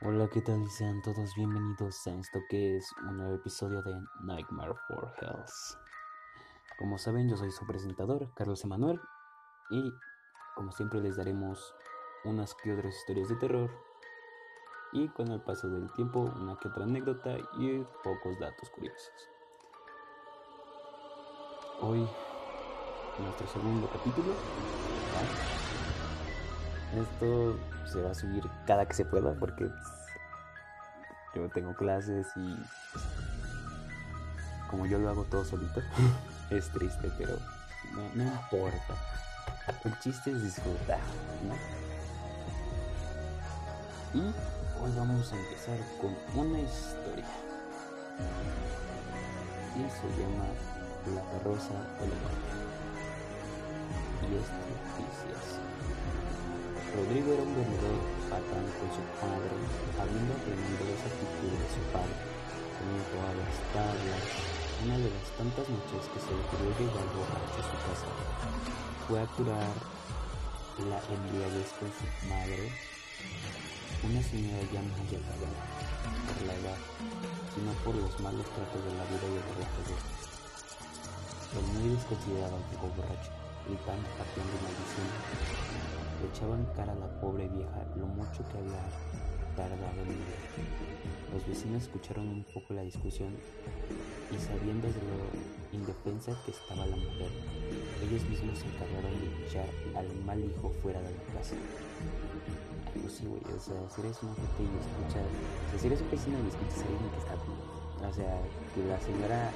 Hola, ¿qué tal? Sean todos bienvenidos a esto que es un nuevo episodio de Nightmare for Hells. Como saben, yo soy su presentador, Carlos Emanuel, y como siempre les daremos unas que otras historias de terror y con el paso del tiempo una que otra anécdota y pocos datos curiosos. Hoy, nuestro segundo capítulo. Esto se va a subir cada que se pueda porque tengo clases y como yo lo hago todo solito, es triste, pero no, no importa. El chiste es disfrutar. Y hoy vamos a empezar con una historia. Y se llama La carroza de la muerte. Y este dice. Rodrigo era un vendedor patán con su padre, habiendo aprendido esa actitud de su padre, a las tablas. Una de las tantas noches que se le ocurrió llegar borracho a su casa, fue a curar la embriaguez con su madre, una señora ya mayor por la edad, sino por los malos tratos de la vida y el de El muy desconsiderado antiguo borracho, gritando, pateando y le echaban cara a la pobre vieja lo mucho que había Los vecinos escucharon un poco la discusión y sabiendo de lo indefensa que estaba la mujer, ellos mismos se encargaron de echar al mal hijo fuera de la casa. Algo sí, güey, o sea, si eres una gente y escuchas, si eres un vecino y escuchas a alguien que está, o sea, que la señora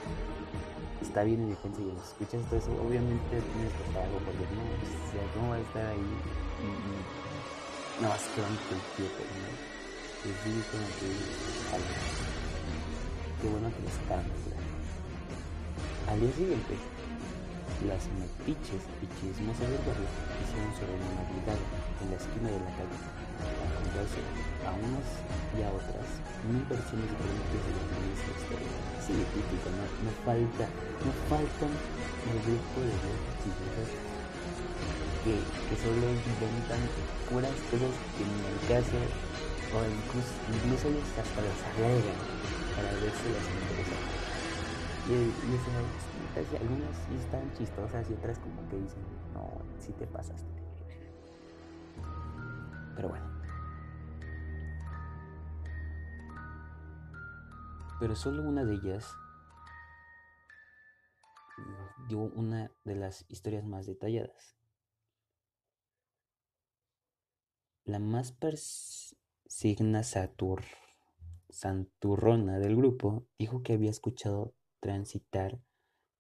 está bien en defensa y escuchas todo eso, obviamente tienes que estar algo porque no, o sea, ¿cómo va a estar ahí? Y, y no, es que van con que Qué bueno que les Al día siguiente, las metiches y chismosas del barrio hicieron sobre la Navidad en la esquina de la calle a contarse a unas y a otras mil versiones diferentes de la misma historia. Sí, típico, no, no falta, no faltan el grupo de viejas que, que solo inventan puras cosas que ni el caso o incluso, incluso ellos hasta las agregan para ver si les interesa. Y, y o sea, algunas sí están chistosas y otras como que dicen, no, si te pasaste. Pero bueno. Pero solo una de ellas dio una de las historias más detalladas. La más persigna satur, santurrona del grupo dijo que había escuchado transitar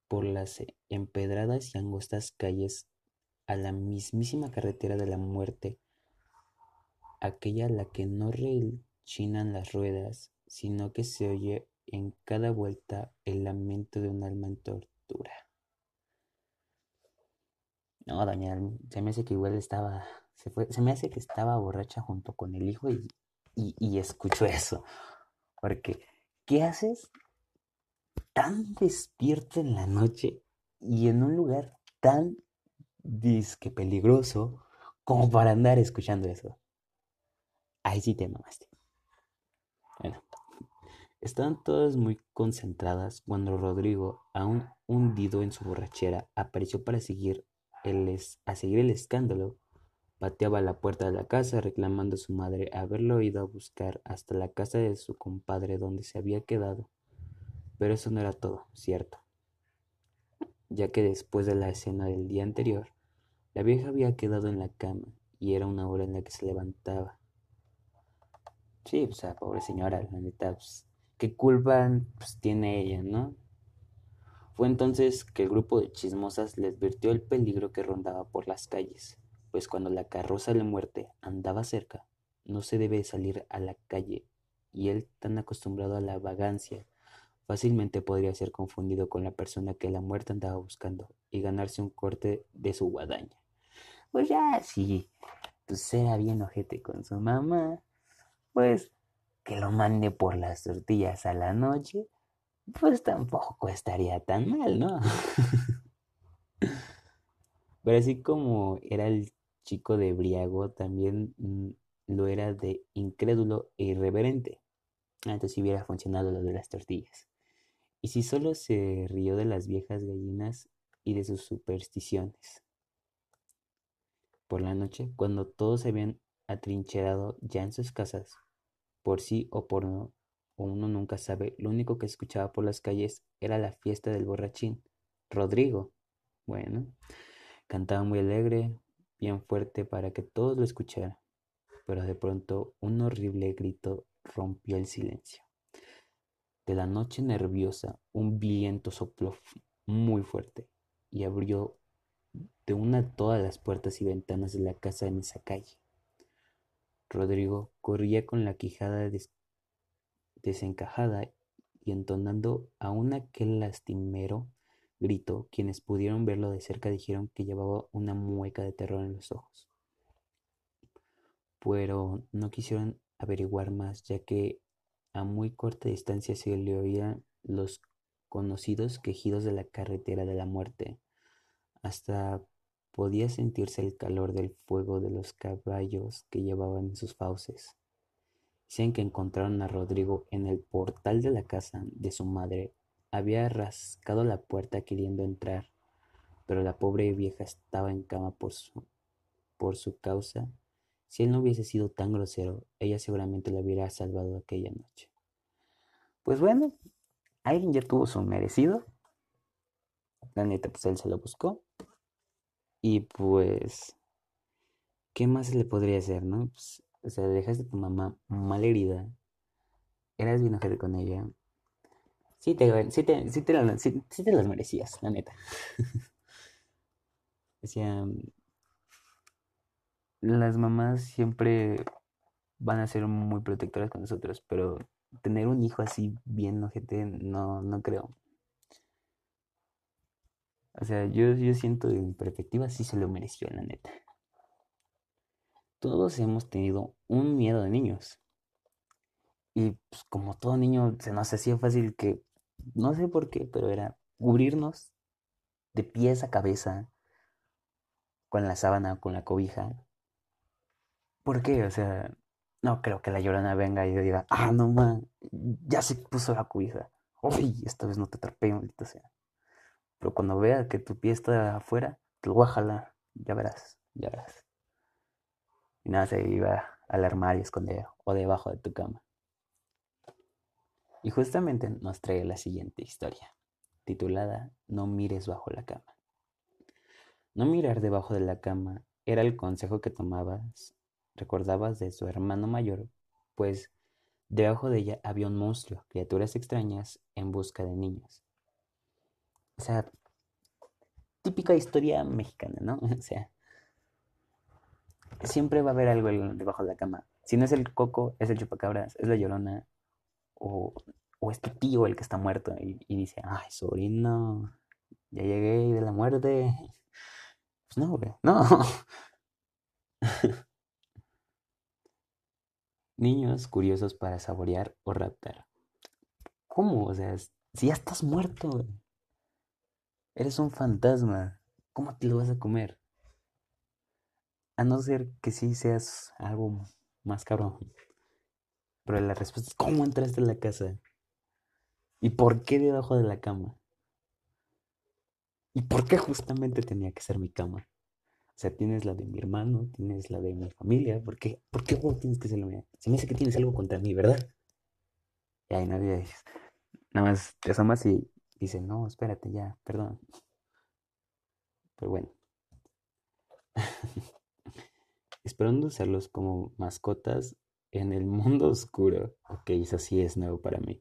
por las empedradas y angostas calles a la mismísima carretera de la muerte, aquella a la que no rechinan las ruedas, sino que se oye en cada vuelta el lamento de un alma en tortura. No, doña, se me hace que igual estaba, se, fue, se me hace que estaba borracha junto con el hijo y, y, escucho eso. Porque, ¿qué haces tan despierto en la noche y en un lugar tan disque peligroso como para andar escuchando eso? Ahí sí te mamaste. Bueno, estaban todas muy concentradas cuando Rodrigo, aún hundido en su borrachera, apareció para seguir el a seguir el escándalo. Pateaba la puerta de la casa reclamando a su madre haberlo ido a buscar hasta la casa de su compadre donde se había quedado. Pero eso no era todo, cierto. Ya que después de la escena del día anterior, la vieja había quedado en la cama y era una hora en la que se levantaba. Sí, o sea, pobre señora, la neta, pues, ¿qué culpa pues, tiene ella, no? Fue entonces que el grupo de chismosas le advirtió el peligro que rondaba por las calles, pues cuando la carroza de la muerte andaba cerca, no se debe salir a la calle, y él, tan acostumbrado a la vagancia, fácilmente podría ser confundido con la persona que la muerte andaba buscando y ganarse un corte de su guadaña. Pues ya, si pues era bien ojete con su mamá, pues que lo mande por las tortillas a la noche, pues tampoco estaría tan mal, ¿no? Pero así como era el chico de Briago, también mm, lo era de incrédulo e irreverente. Antes si hubiera funcionado lo de las tortillas. Y si solo se rió de las viejas gallinas y de sus supersticiones. Por la noche, cuando todos se habían atrincherado ya en sus casas, por sí o por no, o uno nunca sabe, lo único que escuchaba por las calles era la fiesta del borrachín, Rodrigo. Bueno, cantaba muy alegre, bien fuerte para que todos lo escucharan, pero de pronto un horrible grito rompió el silencio. De la noche nerviosa, un viento sopló muy fuerte y abrió de una todas las puertas y ventanas de la casa en esa calle. Rodrigo corría con la quijada desencajada y entonando aún aquel lastimero grito, quienes pudieron verlo de cerca dijeron que llevaba una mueca de terror en los ojos. Pero no quisieron averiguar más, ya que a muy corta distancia se le oían los conocidos quejidos de la carretera de la muerte. Hasta podía sentirse el calor del fuego de los caballos que llevaban en sus fauces. Dicen que encontraron a Rodrigo en el portal de la casa de su madre. Había rascado la puerta queriendo entrar, pero la pobre vieja estaba en cama por su, por su causa. Si él no hubiese sido tan grosero, ella seguramente lo hubiera salvado aquella noche. Pues bueno, alguien ya tuvo su merecido. La neta, pues él se lo buscó. Y pues, ¿qué más le podría hacer, no? Pues, o sea, dejaste a tu mamá mal herida. Eras bien ojete con ella. Sí te, sí te, sí te, las merecías, la neta. o sea, las mamás siempre van a ser muy protectoras con nosotros, pero tener un hijo así bien ojete, no, no creo. O sea, yo, yo siento de mi perspectiva sí se lo mereció, la neta. Todos hemos tenido un miedo de niños. Y pues, como todo niño se nos hacía fácil que, no sé por qué, pero era cubrirnos de pies a cabeza con la sábana, con la cobija. ¿Por qué? O sea, no creo que la llorona venga y diga, ah, no man, ya se puso la cobija. Uy, esta vez no te atrapé, maldita sea. Pero cuando vea que tu pie está afuera, te lo voy. Ya verás, ya verás. Y nada, se iba al armario escondido o debajo de tu cama. Y justamente nos trae la siguiente historia, titulada No mires bajo la cama. No mirar debajo de la cama era el consejo que tomabas, recordabas de su hermano mayor, pues debajo de ella había un monstruo, criaturas extrañas en busca de niños. O sea, típica historia mexicana, ¿no? O sea, siempre va a haber algo debajo de la cama. Si no es el coco, es el chupacabras, es la llorona, o, o tío el que está muerto y, dice, ay, sobrino, ya llegué de la muerte. Pues no, güey, no. Niños curiosos para saborear o raptar. ¿Cómo? O sea, si ya estás muerto, güey. Eres un fantasma. ¿Cómo te lo vas a comer? A no ser que sí seas algo más cabrón. Pero la respuesta es ¿cómo entraste en la casa? ¿Y por qué debajo de la cama? ¿Y por qué justamente tenía que ser mi cama? O sea, tienes la de mi hermano, tienes la de mi familia. ¿Por qué, ¿Por qué tienes que ser la mía? Se me dice que tienes algo contra mí, ¿verdad? Y ahí nadie dice. Nada más te asomas y dice, no, espérate ya, perdón. Pero bueno. Esperando usarlos como mascotas en el mundo oscuro. Ok, eso sí es nuevo para mí.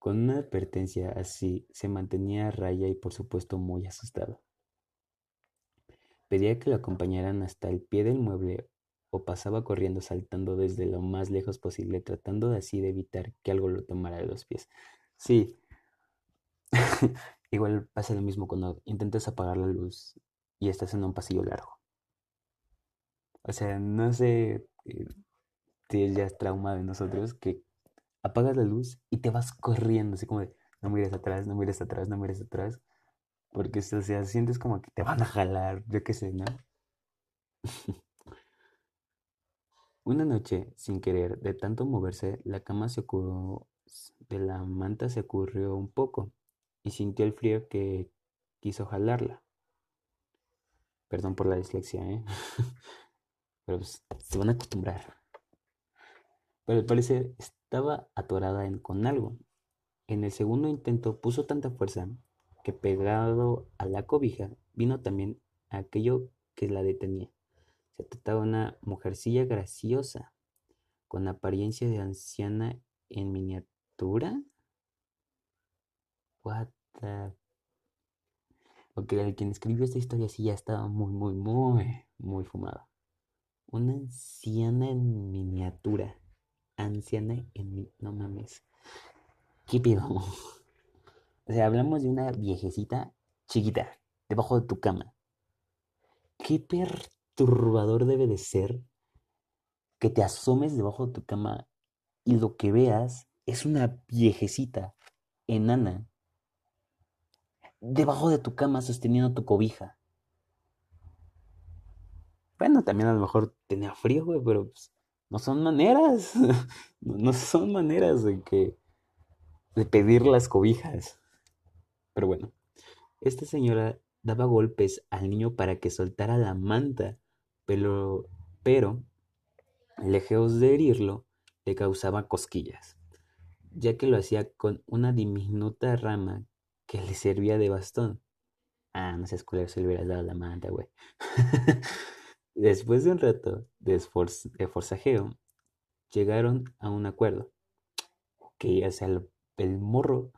Con una advertencia así, se mantenía a raya y por supuesto muy asustado. Pedía que lo acompañaran hasta el pie del mueble o pasaba corriendo saltando desde lo más lejos posible, tratando así de evitar que algo lo tomara de los pies. Sí, Igual pasa lo mismo cuando intentas apagar la luz y estás en un pasillo largo. O sea, no sé eh, si ya es trauma de nosotros que apagas la luz y te vas corriendo, así como de no mires atrás, no mires atrás, no mires atrás. Porque, o sea, sientes como que te van a jalar, yo qué sé, ¿no? Una noche, sin querer, de tanto moverse, la cama se ocurrió, de la manta se ocurrió un poco y sintió el frío que quiso jalarla. Perdón por la dislexia, ¿eh? Pero pues, se van a acostumbrar. Pero al parecer estaba atorada con algo. En el segundo intento puso tanta fuerza que pegado a la cobija vino también aquello que la detenía. Se trataba de una mujercilla graciosa, con apariencia de anciana en miniatura. What the... Ok, quien escribió esta historia sí ya estaba muy, muy, muy, muy fumado. Una anciana en miniatura. Anciana en mi... No mames. ¿Qué pido? O sea, hablamos de una viejecita chiquita, debajo de tu cama. ¿Qué perturbador debe de ser que te asomes debajo de tu cama y lo que veas es una viejecita enana debajo de tu cama sosteniendo tu cobija? Bueno, también a lo mejor tenía frío, güey, pero pues, no son maneras. no son maneras de que de pedir las cobijas. Pero bueno, esta señora daba golpes al niño para que soltara la manta, pero, pero lejos de herirlo, le causaba cosquillas, ya que lo hacía con una diminuta rama que le servía de bastón. Ah, no sé, culero, se le hubiera dado la manta, güey. Después de un rato de, forcajeo, llegaron a un acuerdo. Que, o sea, el, el morro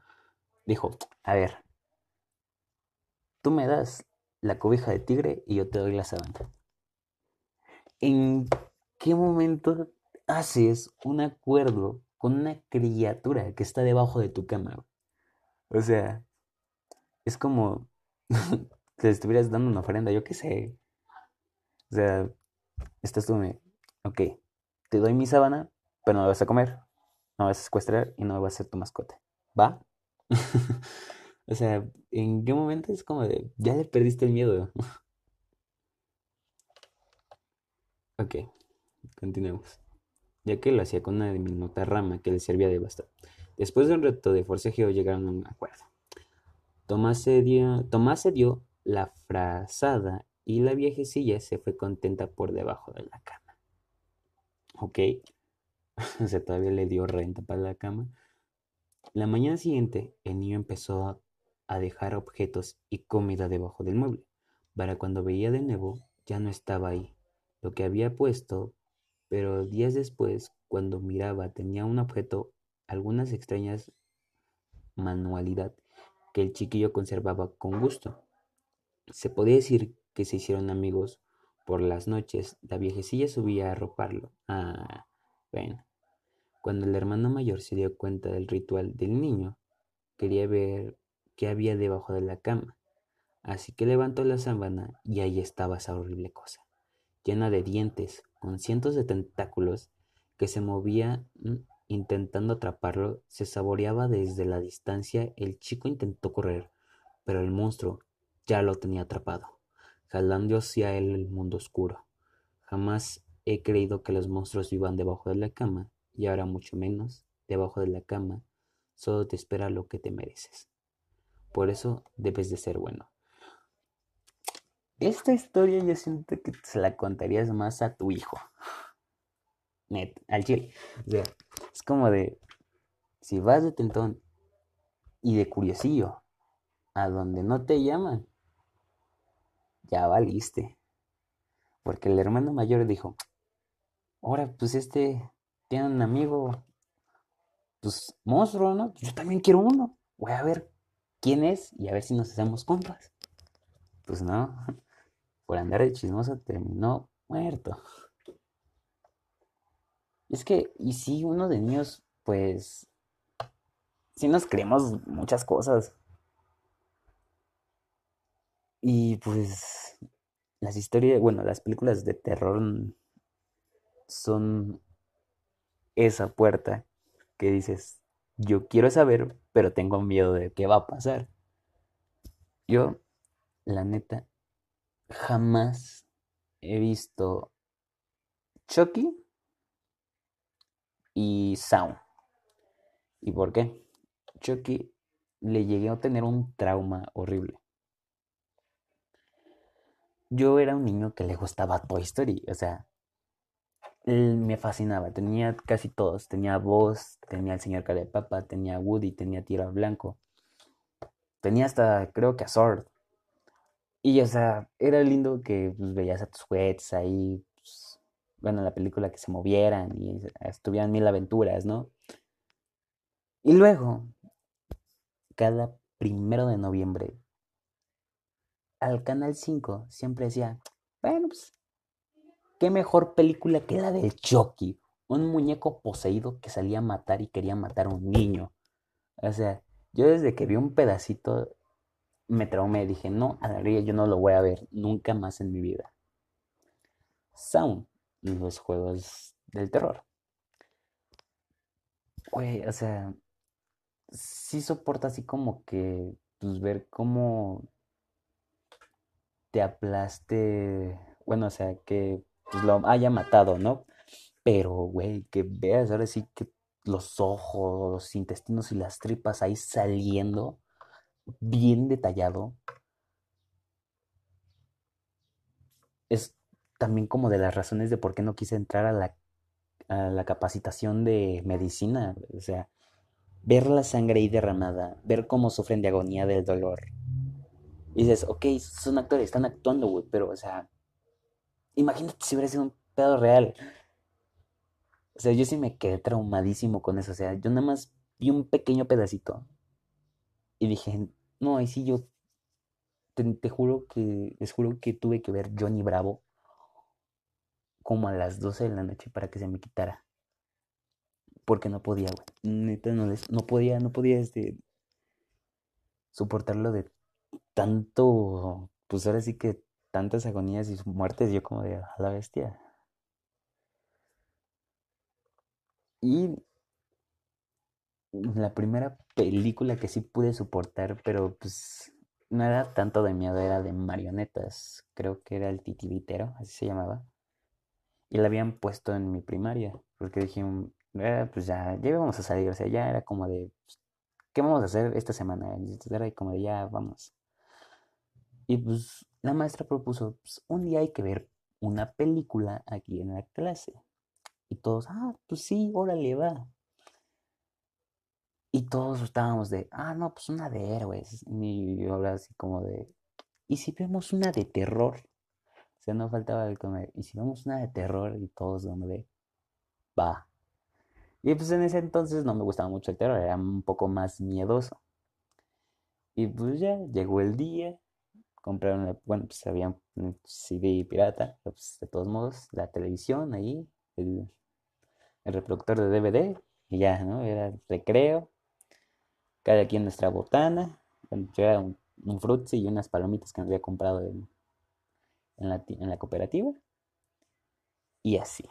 dijo, a ver, Tú me das la cobija de tigre y yo te doy la sabana. ¿En qué momento haces un acuerdo con una criatura que está debajo de tu cama? O sea, es como le estuvieras dando una ofrenda, yo qué sé. O sea, estás tú, ok, te doy mi sábana, pero no me vas a comer, no me vas a secuestrar y no me vas a ser tu mascota. ¿Va? O sea, ¿en qué momento es como de, ya le perdiste el miedo? ok, continuemos. Ya que lo hacía con una diminuta rama que le servía de bastón. Después de un reto de forcejeo llegaron a un acuerdo. Tomás se dio, Tomás se dio la frazada y la viejecilla se fue contenta por debajo de la cama. Ok. o sea, todavía le dio renta para la cama. La mañana siguiente, el niño empezó a dejar objetos y comida debajo del mueble, para cuando veía de nuevo ya no estaba ahí lo que había puesto, pero días después, cuando miraba, tenía un objeto, algunas extrañas manualidad que el chiquillo conservaba con gusto. Se podía decir que se hicieron amigos por las noches. La viejecilla subía a arroparlo. Ah, bueno. Cuando el hermano mayor se dio cuenta del ritual del niño, quería ver que había debajo de la cama. Así que levantó la sábana y ahí estaba esa horrible cosa, llena de dientes, con cientos de tentáculos que se movía mm, intentando atraparlo, se saboreaba desde la distancia. El chico intentó correr, pero el monstruo ya lo tenía atrapado, jalando hacia él el mundo oscuro. Jamás he creído que los monstruos vivan debajo de la cama, y ahora mucho menos debajo de la cama. Solo te espera lo que te mereces. Por eso debes de ser bueno. Esta historia yo siento que se la contarías más a tu hijo. Net, al chile. O sea, es como de, si vas de tentón y de curiosillo a donde no te llaman, ya valiste. Porque el hermano mayor dijo, ahora pues este tiene un amigo, pues monstruo, ¿no? Yo también quiero uno. Voy a ver quién es y a ver si nos hacemos compas. Pues no, por andar de chismoso terminó muerto. Es que, y si uno de niños, pues, sí nos creemos muchas cosas. Y pues, las historias, bueno, las películas de terror son esa puerta que dices, yo quiero saber, pero tengo miedo de qué va a pasar. Yo, la neta, jamás he visto Chucky y Sound. ¿Y por qué? Chucky le llegué a tener un trauma horrible. Yo era un niño que le gustaba Toy Story, o sea, me fascinaba. Tenía casi todos. Tenía Voz, tenía el señor Papa, tenía Woody, tenía Tiro Blanco. Tenía hasta, creo que a Sword. Y, o sea, era lindo que pues, veías a tus juguetes ahí, pues, bueno, la película que se movieran y estuvieran mil aventuras, ¿no? Y luego, cada primero de noviembre, al Canal 5 siempre decía, bueno, pues ¿Qué mejor película que la del Chucky? Un muñeco poseído que salía a matar y quería matar a un niño. O sea, yo desde que vi un pedacito me traumé. Dije, no, a la yo no lo voy a ver nunca más en mi vida. Sound, los juegos del terror. Güey, o sea, sí soporta así como que, pues ver cómo te aplaste, bueno, o sea, que pues lo haya matado, ¿no? Pero, güey, que veas ahora sí que los ojos, los intestinos y las tripas ahí saliendo, bien detallado. Es también como de las razones de por qué no quise entrar a la, a la capacitación de medicina. O sea, ver la sangre ahí derramada, ver cómo sufren de agonía del dolor. Y dices, ok, son actores, están actuando, güey, pero, o sea, Imagínate si hubiera sido un pedo real. O sea, yo sí me quedé traumadísimo con eso. O sea, yo nada más vi un pequeño pedacito. Y dije, no, ahí sí yo te, juro que, les juro que tuve que ver Johnny Bravo como a las 12 de la noche para que se me quitara. Porque no podía, güey. Neta, no, no podía, no podía este, soportarlo de tanto, pues ahora sí que tantas agonías y muertes, yo como de a la bestia. Y la primera película que sí pude soportar, pero pues no era tanto de miedo, era de marionetas. Creo que era el titiritero, así se llamaba. Y la habían puesto en mi primaria, porque dije, eh, pues ya, ya íbamos a salir, o sea, ya era como de, ¿qué vamos a hacer esta semana? Era como de, ya vamos. Y pues la maestra propuso, pues, un día hay que ver una película aquí en la clase. Y todos, ah, pues sí, órale, va. Y todos estábamos de, ah, no, pues una de héroes. Y yo hablaba así como de, ¿y si vemos una de terror? O sea, no faltaba el comer, ¿y si vemos una de terror? Y todos de, va. Y pues en ese entonces no me gustaba mucho el terror, era un poco más miedoso. Y pues ya llegó el día, compraron, bueno, pues había un CD pirata, pues de todos modos, la televisión ahí, el, reproductor de DVD, y ya, ¿no? Era recreo, cada quien nuestra botana, yo era un, un frutzi y unas palomitas que me había comprado en, en, la, en la cooperativa, y así.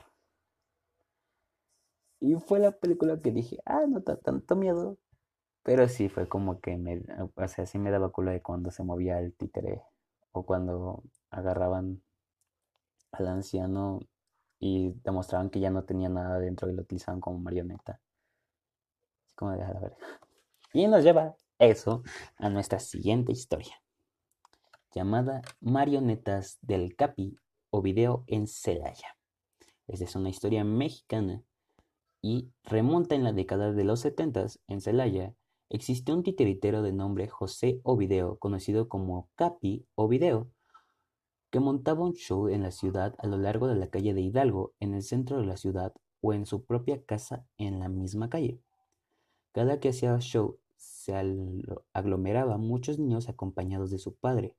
Y fue la película que dije, ah, no da tanto miedo, pero sí fue como que me, o sea, sí me daba culo de cuando se movía el títere o cuando agarraban al anciano y demostraban que ya no tenía nada dentro y lo utilizaban como marioneta. Así como de ver. Y nos lleva eso a nuestra siguiente historia, llamada Marionetas del Capi o video en Celaya. Esta es una historia mexicana y remonta en la década de los 70 en Celaya Existió un titiritero de nombre José Ovideo, conocido como Capi Ovideo, que montaba un show en la ciudad a lo largo de la calle de Hidalgo, en el centro de la ciudad o en su propia casa en la misma calle. Cada que hacía show se aglomeraba muchos niños acompañados de su padre,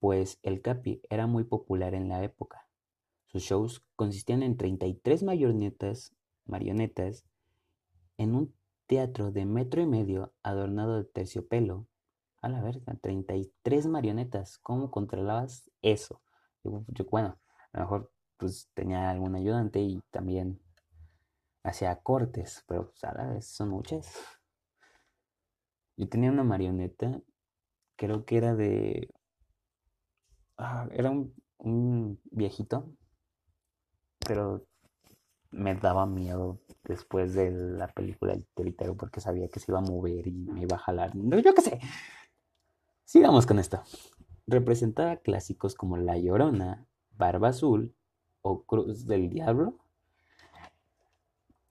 pues el Capi era muy popular en la época. Sus shows consistían en 33 marionetas, marionetas en un teatro de metro y medio adornado de terciopelo. A la verga, 33 marionetas. ¿Cómo controlabas eso? Yo, bueno, a lo mejor pues tenía algún ayudante y también hacía cortes, pero pues, a la vez son muchas. Yo tenía una marioneta, creo que era de... Ah, era un, un viejito, pero me daba miedo después de la película El titiritero porque sabía que se iba a mover y me iba a jalar. No, yo qué sé. Sigamos con esto. Representaba clásicos como La Llorona, Barba Azul o Cruz del Diablo.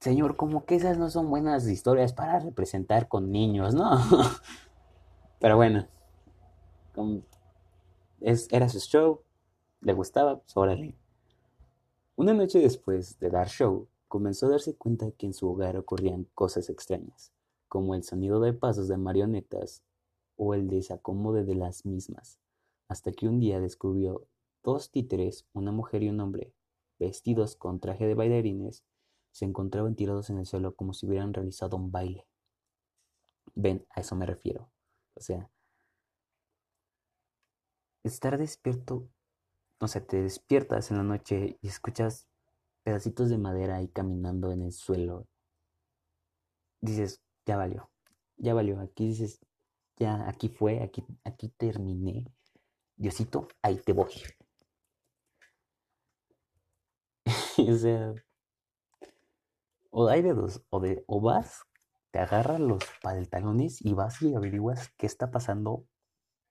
Señor, como que esas no son buenas historias para representar con niños, ¿no? Pero bueno, era su show, le gustaba, pues órale. Una noche después de dar show, comenzó a darse cuenta que en su hogar ocurrían cosas extrañas, como el sonido de pasos de marionetas o el desacomode de las mismas, hasta que un día descubrió dos títeres, una mujer y un hombre, vestidos con traje de bailarines, se encontraban tirados en el suelo como si hubieran realizado un baile. Ven, a eso me refiero. O sea, estar despierto, no sé, te despiertas en la noche y escuchas pedacitos de madera ahí caminando en el suelo. Dices, ya valió, ya valió. Aquí dices, ya, aquí fue, aquí, aquí terminé. Diosito, ahí te voy. o sea, o hay de dos, o, de, o vas, te agarras los pantalones y vas y averiguas qué está pasando,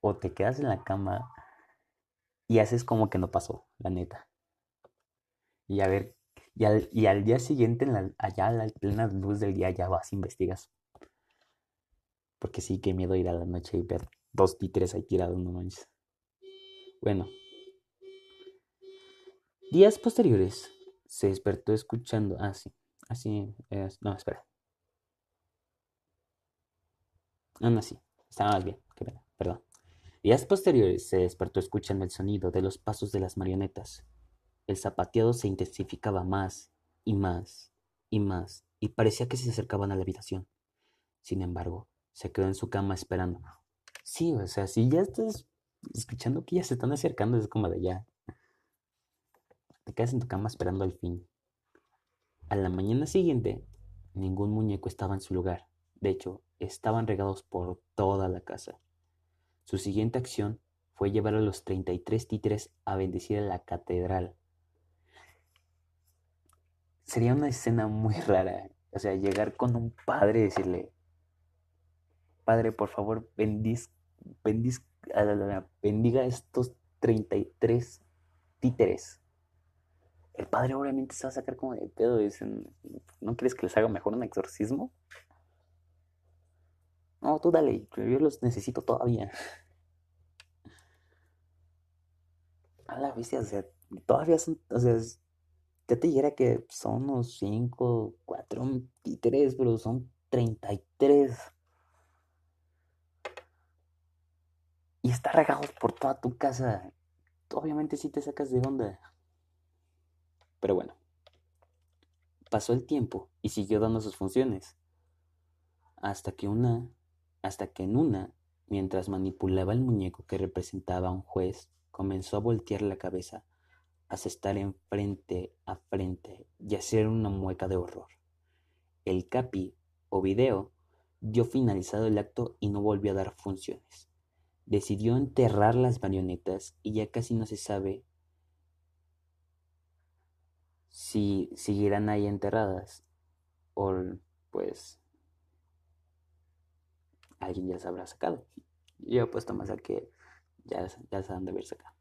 o te quedas en la cama y haces como que no pasó, la neta. Y a ver, y al, y al día siguiente, en allá a la plena luz del día, ya vas, investigas. Porque sí, qué miedo ir a la noche y ver dos títeres ahí tirados, no manches. Bueno. Días posteriores, se despertó escuchando. Ah, sí. Así. Ah, no, espera. Ah, no, sí. Estaba más bien. Qué pena. Perdón. Días posteriores se despertó escuchando el sonido de los pasos de las marionetas. El zapateado se intensificaba más y más y más y parecía que se acercaban a la habitación. Sin embargo, se quedó en su cama esperando. Sí, o sea, si ya estás escuchando que ya se están acercando, es como de ya. Te quedas en tu cama esperando al fin. A la mañana siguiente, ningún muñeco estaba en su lugar. De hecho, estaban regados por toda la casa. Su siguiente acción fue llevar a los 33 títeres a bendecir a la catedral. Sería una escena muy rara. O sea, llegar con un padre y decirle, Padre, por favor, bendiz, bendiz, bendiga estos 33 títeres. El padre obviamente se va a sacar como de pedo. Dicen, ¿no quieres que les haga mejor un exorcismo? No, tú dale, yo los necesito todavía. A la bestia, o sea, todavía son, o sea, ya te dijera que son unos 5, 4 títeres, pero son 33. Y está regados por toda tu casa. Obviamente sí te sacas de onda. Pero bueno. Pasó el tiempo y siguió dando sus funciones. Hasta que una hasta que en una, mientras manipulaba el muñeco que representaba a un juez, comenzó a voltear la cabeza, a estar en frente a frente y hacer una mueca de horror. El capi, o video, dio finalizado el acto y no volvió a dar funciones. Decidió enterrar las marionetas y ya casi no se sabe si seguirán ahí enterradas o pues alguien ya se habrá sacado. Yo he apuesto más a que ya, ya se han de haber sacado.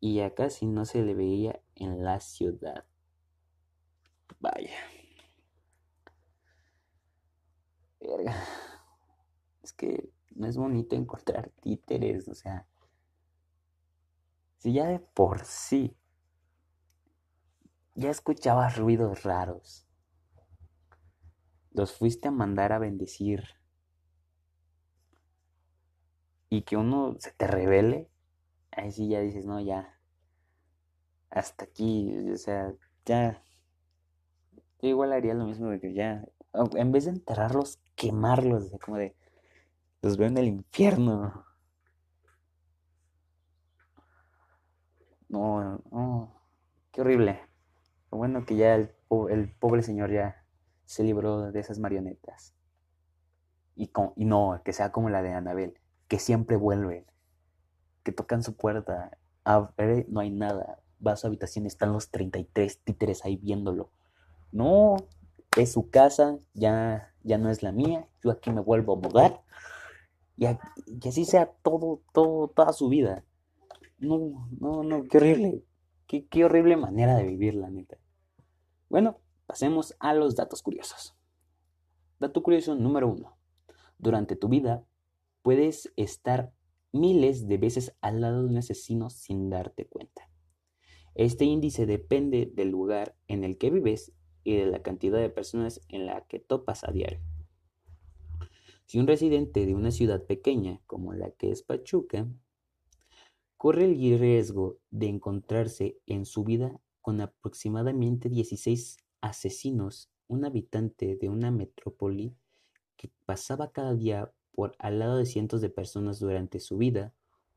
Y acá si no se le veía en la ciudad. Vaya. Verga. Es que no es bonito encontrar títeres, o sea. Si ya de por sí ya escuchabas ruidos raros, los fuiste a mandar a bendecir y que uno se te revele, ahí sí ya dices, no, ya, hasta aquí, o sea, ya, yo igual haría lo mismo de que ya, en vez de enterrarlos, quemarlos, como de, los veo en el infierno. No, no, qué horrible. bueno que ya el, el pobre señor ya se libró de esas marionetas. Y, con, y no, que sea como la de Anabel que siempre vuelven, que tocan su puerta, ver, no hay nada, va a su habitación, están los 33 títeres ahí viéndolo. No, es su casa, ya, ya no es la mía, yo aquí me vuelvo a mudar. Y, así sea todo, todo, toda su vida. No, no, no, qué horrible. Qué, qué horrible manera de vivir, la neta. Bueno, pasemos a los datos curiosos. Dato curioso número uno. Durante tu vida puedes estar miles de veces al lado de un asesino sin darte cuenta. Este índice depende del lugar en el que vives y de la cantidad de personas en la que topas a diario. Si un residente de una ciudad pequeña como la que es Pachuca corre el riesgo de encontrarse en su vida con aproximadamente 16 asesinos, un habitante de una metrópoli que pasaba cada día por al lado de cientos de personas durante su vida,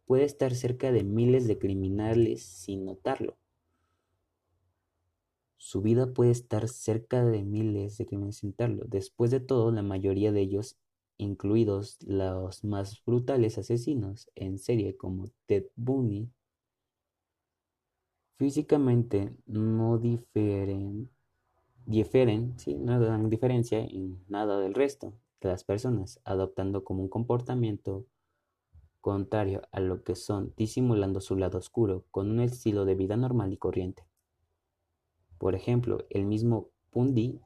puede estar cerca de miles de criminales sin notarlo. Su vida puede estar cerca de miles de criminales sin notarlo. Después de todo, la mayoría de ellos, incluidos los más brutales asesinos en serie como Ted Bundy, físicamente no difieren, no dan diferencia en nada del resto las personas, adoptando como un comportamiento contrario a lo que son, disimulando su lado oscuro con un estilo de vida normal y corriente. Por ejemplo, el mismo Pundi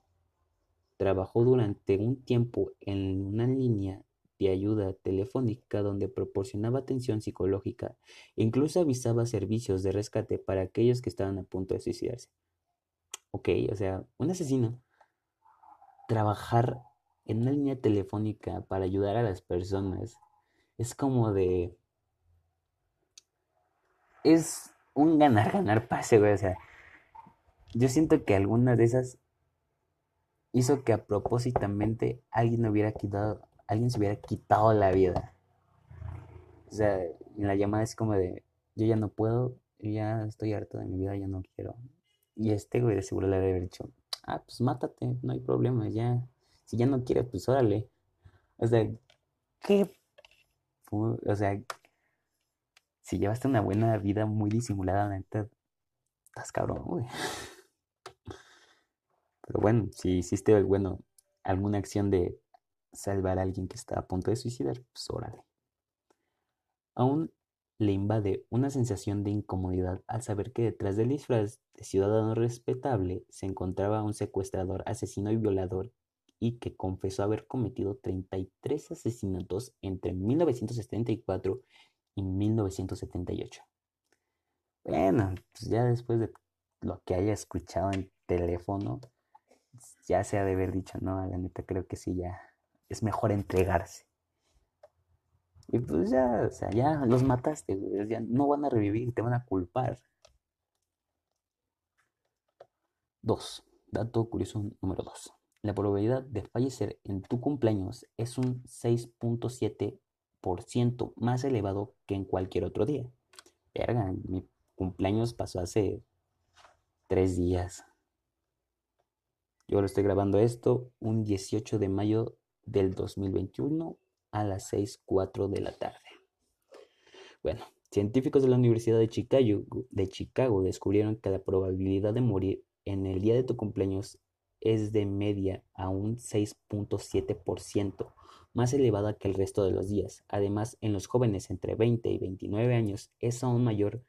trabajó durante un tiempo en una línea de ayuda telefónica donde proporcionaba atención psicológica e incluso avisaba servicios de rescate para aquellos que estaban a punto de suicidarse. Ok, o sea, un asesino trabajar en una línea telefónica para ayudar a las personas es como de... Es un ganar-ganar pase, güey. O sea, yo siento que alguna de esas hizo que a propósitamente alguien hubiera quitado, alguien se hubiera quitado la vida. O sea, en la llamada es como de, yo ya no puedo, ya estoy harto de mi vida, ya no quiero. Y este güey de seguro le haber dicho, ah, pues mátate, no hay problema, ya si ya no quiere, pues órale. O sea, ¿qué? O sea, si llevaste una buena vida muy disimulada, neta, estás cabrón, güey. Pero bueno, si hiciste, bueno, alguna acción de salvar a alguien que está a punto de suicidar, pues órale. Aún le invade una sensación de incomodidad al saber que detrás del disfraz de ciudadano respetable se encontraba un secuestrador, asesino y violador y que confesó haber cometido 33 asesinatos entre 1974 y 1978. Bueno, pues ya después de lo que haya escuchado en teléfono, ya se ha de haber dicho, no, la neta creo que sí, ya es mejor entregarse. Y pues ya, o sea, ya los mataste, ya no van a revivir, te van a culpar. Dos, dato curioso número dos. La probabilidad de fallecer en tu cumpleaños es un 6.7% más elevado que en cualquier otro día. Verga, mi cumpleaños pasó hace tres días. Yo lo estoy grabando esto un 18 de mayo del 2021 a las 6.04 de la tarde. Bueno, científicos de la Universidad de Chicago, de Chicago descubrieron que la probabilidad de morir en el día de tu cumpleaños es de media a un 6.7% más elevada que el resto de los días. Además, en los jóvenes entre 20 y 29 años es aún mayor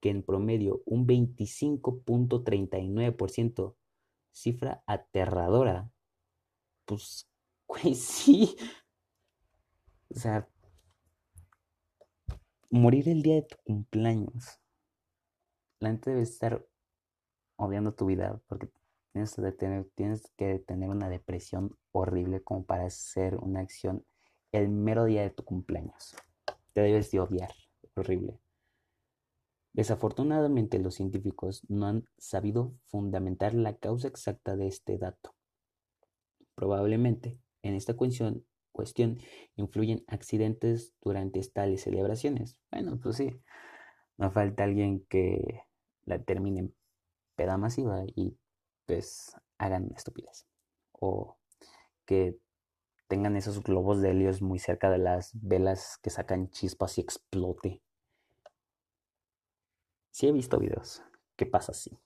que en promedio un 25.39%, cifra aterradora. Pues, sí. O sea, morir el día de tu cumpleaños. La gente debe estar odiando tu vida porque Tienes que, tener, tienes que tener una depresión horrible como para hacer una acción el mero día de tu cumpleaños. Te debes de odiar. Horrible. Desafortunadamente los científicos no han sabido fundamentar la causa exacta de este dato. Probablemente en esta cuestión, influyen accidentes durante tales celebraciones. Bueno, pues sí, no falta alguien que la termine peda masiva y pues hagan estupidez. O que tengan esos globos de helios muy cerca de las velas que sacan chispas y explote. Sí he visto videos que pasa así.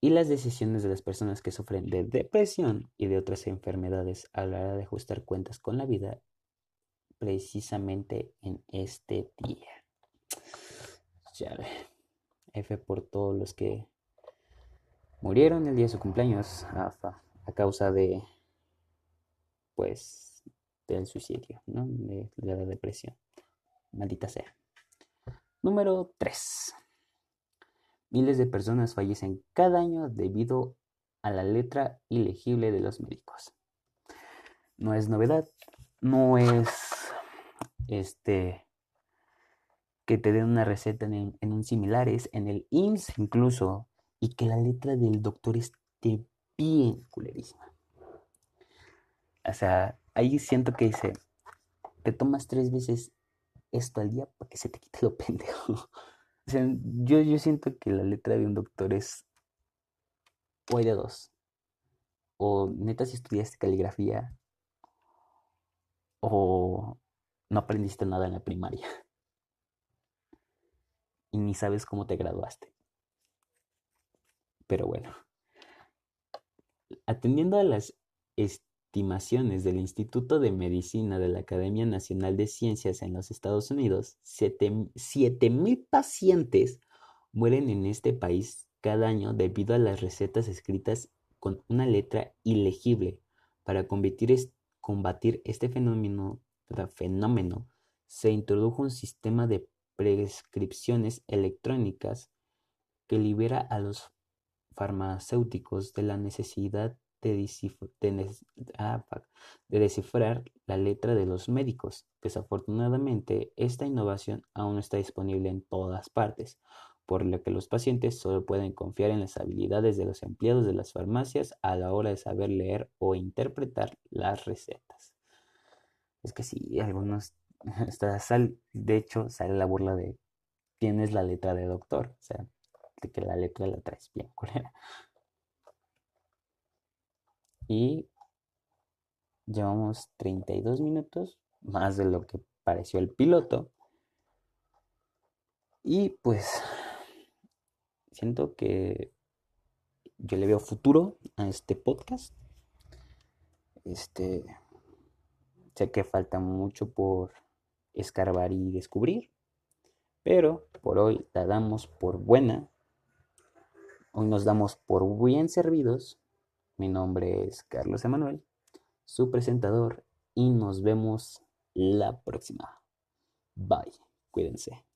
y las decisiones de las personas que sufren de depresión y de otras enfermedades a la hora de ajustar cuentas con la vida precisamente en este día. Ya F por todos los que murieron el día de su cumpleaños a, causa de, pues, del suicidio, ¿no? De, la depresión. Maldita sea. Número 3. Miles de personas fallecen cada año debido a la letra ilegible de los médicos. No es novedad, no es este que te den una receta en, un similares, en el IMSS incluso, y que la letra del doctor esté bien culerísima. O sea, ahí siento que dice, te tomas tres veces esto al día para que se te quite lo pendejo. O sea, yo, yo siento que la letra de un doctor es o hay de dos. O neta si estudiaste caligrafía o no aprendiste nada en la primaria. Y ni sabes cómo te graduaste. Pero bueno. Atendiendo a las estimaciones del Instituto de Medicina de la Academia Nacional de Ciencias en los Estados Unidos, 7.000 pacientes mueren en este país cada año debido a las recetas escritas con una letra ilegible. Para combatir, este fenómeno, fenómeno, se introdujo un sistema de prescripciones electrónicas que libera a los farmacéuticos de la necesidad Ah, de, descifrar la letra de los médicos. Desafortunadamente, esta innovación aún no está disponible en todas partes, por lo que los pacientes solo pueden confiar en las habilidades de los empleados de las farmacias a la hora de saber leer o interpretar las recetas. Es que sí, algunos, de hecho, sale la burla de tienes la letra de doctor, o sea, que la letra la traes bien y llevamos 32 minutos, más de lo que pareció el piloto. Y pues siento que yo le veo futuro a este podcast. Este sé que falta mucho por escarbar y descubrir, pero por hoy la damos por buena. Hoy nos damos por bien servidos mi nombre es Carlos Emanuel, su presentador, y nos vemos la próxima. Bye, cuídense.